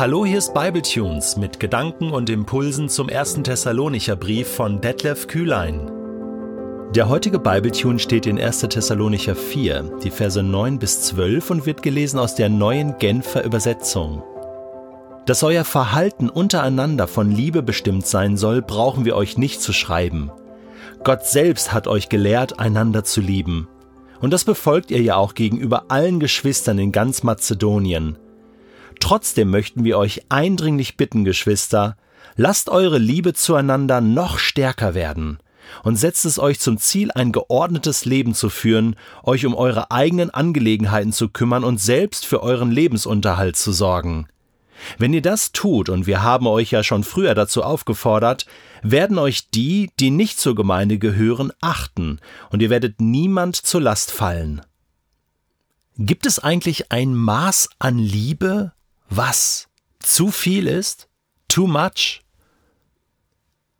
Hallo, hier ist Bibletunes mit Gedanken und Impulsen zum ersten Thessalonicher Brief von Detlef Kühlein. Der heutige Bibletune steht in 1. Thessalonicher 4, die Verse 9 bis 12 und wird gelesen aus der neuen Genfer Übersetzung. Dass euer Verhalten untereinander von Liebe bestimmt sein soll, brauchen wir euch nicht zu schreiben. Gott selbst hat euch gelehrt, einander zu lieben. Und das befolgt ihr ja auch gegenüber allen Geschwistern in ganz Mazedonien. Trotzdem möchten wir euch eindringlich bitten, Geschwister, lasst eure Liebe zueinander noch stärker werden und setzt es euch zum Ziel, ein geordnetes Leben zu führen, euch um eure eigenen Angelegenheiten zu kümmern und selbst für euren Lebensunterhalt zu sorgen. Wenn ihr das tut, und wir haben euch ja schon früher dazu aufgefordert, werden euch die, die nicht zur Gemeinde gehören, achten, und ihr werdet niemand zur Last fallen. Gibt es eigentlich ein Maß an Liebe, was zu viel ist? Too much?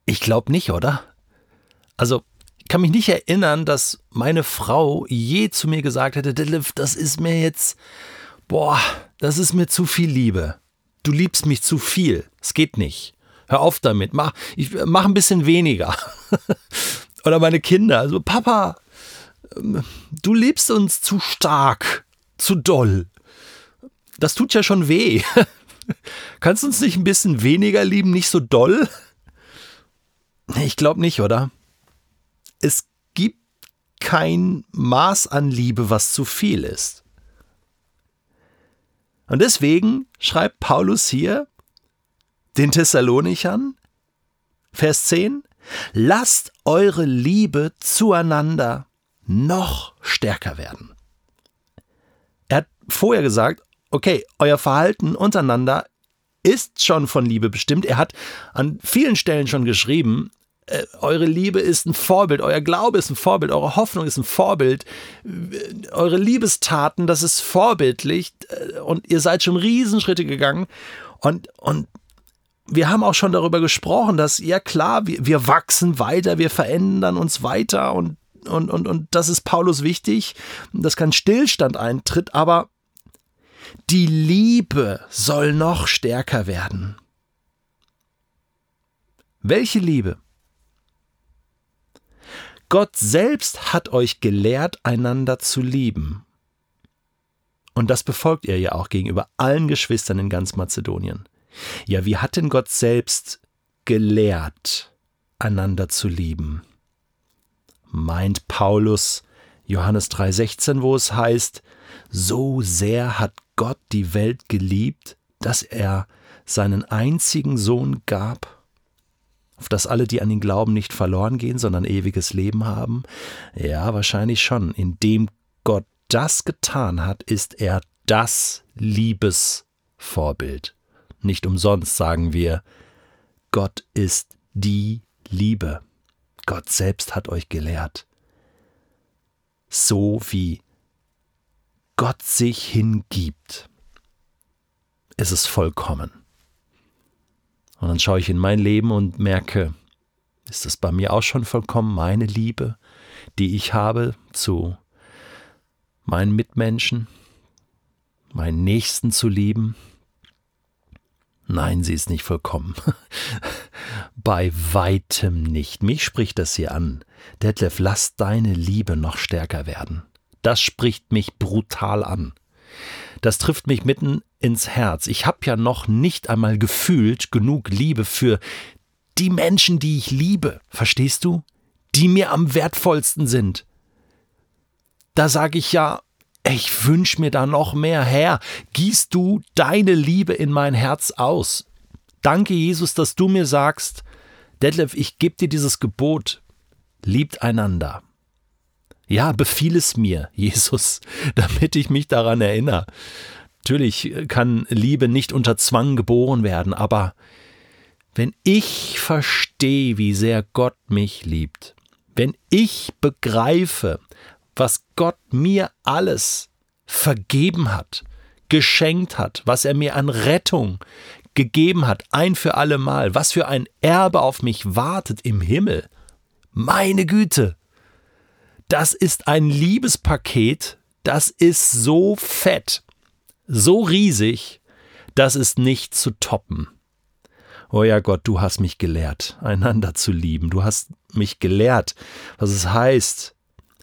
Ich glaube nicht, oder? Also, ich kann mich nicht erinnern, dass meine Frau je zu mir gesagt hätte, Detlef, das ist mir jetzt, boah, das ist mir zu viel Liebe. Du liebst mich zu viel. Es geht nicht. Hör auf damit. Mach, ich, mach ein bisschen weniger. Oder meine Kinder. Also, Papa, ähm, du liebst uns zu stark, zu doll das tut ja schon weh. Kannst du uns nicht ein bisschen weniger lieben, nicht so doll? Ich glaube nicht, oder? Es gibt kein Maß an Liebe, was zu viel ist. Und deswegen schreibt Paulus hier den Thessalonichern, Vers 10, lasst eure Liebe zueinander noch stärker werden. Er hat vorher gesagt, okay, euer Verhalten untereinander ist schon von Liebe bestimmt. Er hat an vielen Stellen schon geschrieben, äh, eure Liebe ist ein Vorbild, euer Glaube ist ein Vorbild, eure Hoffnung ist ein Vorbild, eure Liebestaten, das ist vorbildlich äh, und ihr seid schon Riesenschritte gegangen. Und, und wir haben auch schon darüber gesprochen, dass, ja klar, wir, wir wachsen weiter, wir verändern uns weiter und, und, und, und das ist Paulus wichtig, dass kein Stillstand eintritt, aber die Liebe soll noch stärker werden. Welche Liebe? Gott selbst hat euch gelehrt, einander zu lieben. Und das befolgt ihr ja auch gegenüber allen Geschwistern in ganz Mazedonien. Ja, wie hat denn Gott selbst gelehrt, einander zu lieben? Meint Paulus Johannes 3:16, wo es heißt, so sehr hat Gott die Welt geliebt, dass er seinen einzigen Sohn gab, auf dass alle, die an ihn glauben, nicht verloren gehen, sondern ewiges Leben haben? Ja, wahrscheinlich schon. Indem Gott das getan hat, ist er das Liebesvorbild. Nicht umsonst sagen wir, Gott ist die Liebe. Gott selbst hat euch gelehrt. So wie Gott sich hingibt, ist es vollkommen. Und dann schaue ich in mein Leben und merke, ist es bei mir auch schon vollkommen, meine Liebe, die ich habe zu meinen Mitmenschen, meinen Nächsten zu lieben? Nein, sie ist nicht vollkommen. Bei weitem nicht. Mich spricht das hier an. Detlef, lass deine Liebe noch stärker werden das spricht mich brutal an. Das trifft mich mitten ins Herz. Ich habe ja noch nicht einmal gefühlt genug Liebe für die Menschen, die ich liebe, verstehst du? Die mir am wertvollsten sind. Da sage ich ja, ich wünsche mir da noch mehr. Herr, gießt du deine Liebe in mein Herz aus. Danke, Jesus, dass du mir sagst, Detlef, ich gebe dir dieses Gebot. Liebt einander. Ja, befiehl es mir, Jesus, damit ich mich daran erinnere. Natürlich kann Liebe nicht unter Zwang geboren werden, aber wenn ich verstehe, wie sehr Gott mich liebt, wenn ich begreife, was Gott mir alles vergeben hat, geschenkt hat, was er mir an Rettung gegeben hat, ein für alle Mal, was für ein Erbe auf mich wartet im Himmel. Meine Güte, das ist ein Liebespaket, das ist so fett, so riesig, Das ist nicht zu toppen. Oh ja Gott, du hast mich gelehrt, einander zu lieben. Du hast mich gelehrt, was es heißt,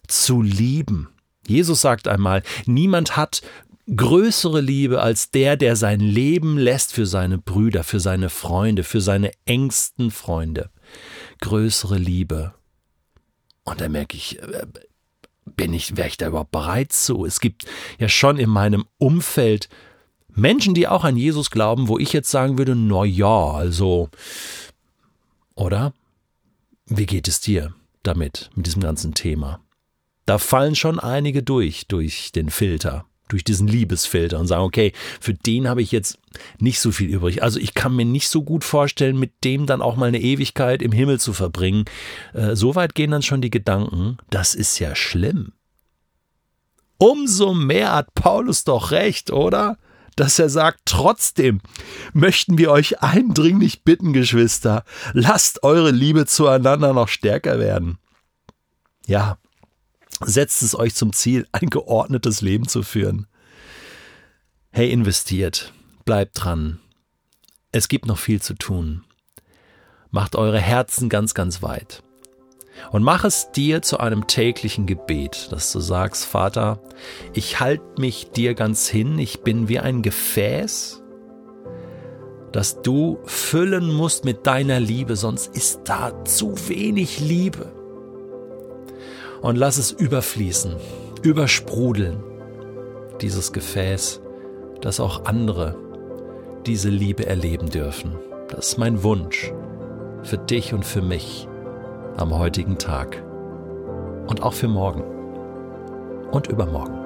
zu lieben. Jesus sagt einmal, niemand hat größere Liebe als der, der sein Leben lässt für seine Brüder, für seine Freunde, für seine engsten Freunde. Größere Liebe. Und da merke ich, äh, bin ich, wäre ich da überhaupt bereit zu? Es gibt ja schon in meinem Umfeld Menschen, die auch an Jesus glauben, wo ich jetzt sagen würde, na ja, also, oder? Wie geht es dir damit, mit diesem ganzen Thema? Da fallen schon einige durch, durch den Filter, durch diesen Liebesfilter und sagen, okay, für den habe ich jetzt nicht so viel übrig. Also ich kann mir nicht so gut vorstellen, mit dem dann auch mal eine Ewigkeit im Himmel zu verbringen. Äh, so weit gehen dann schon die Gedanken, das ist ja schlimm. Umso mehr hat Paulus doch recht, oder? dass er sagt, trotzdem möchten wir euch eindringlich bitten, Geschwister, lasst eure Liebe zueinander noch stärker werden. Ja, setzt es euch zum Ziel, ein geordnetes Leben zu führen. Hey, investiert, bleibt dran. Es gibt noch viel zu tun. Macht eure Herzen ganz, ganz weit. Und mach es dir zu einem täglichen Gebet, dass du sagst, Vater, ich halte mich dir ganz hin, ich bin wie ein Gefäß, das du füllen musst mit deiner Liebe, sonst ist da zu wenig Liebe. Und lass es überfließen, übersprudeln, dieses Gefäß, dass auch andere diese Liebe erleben dürfen. Das ist mein Wunsch für dich und für mich am heutigen Tag und auch für morgen und übermorgen.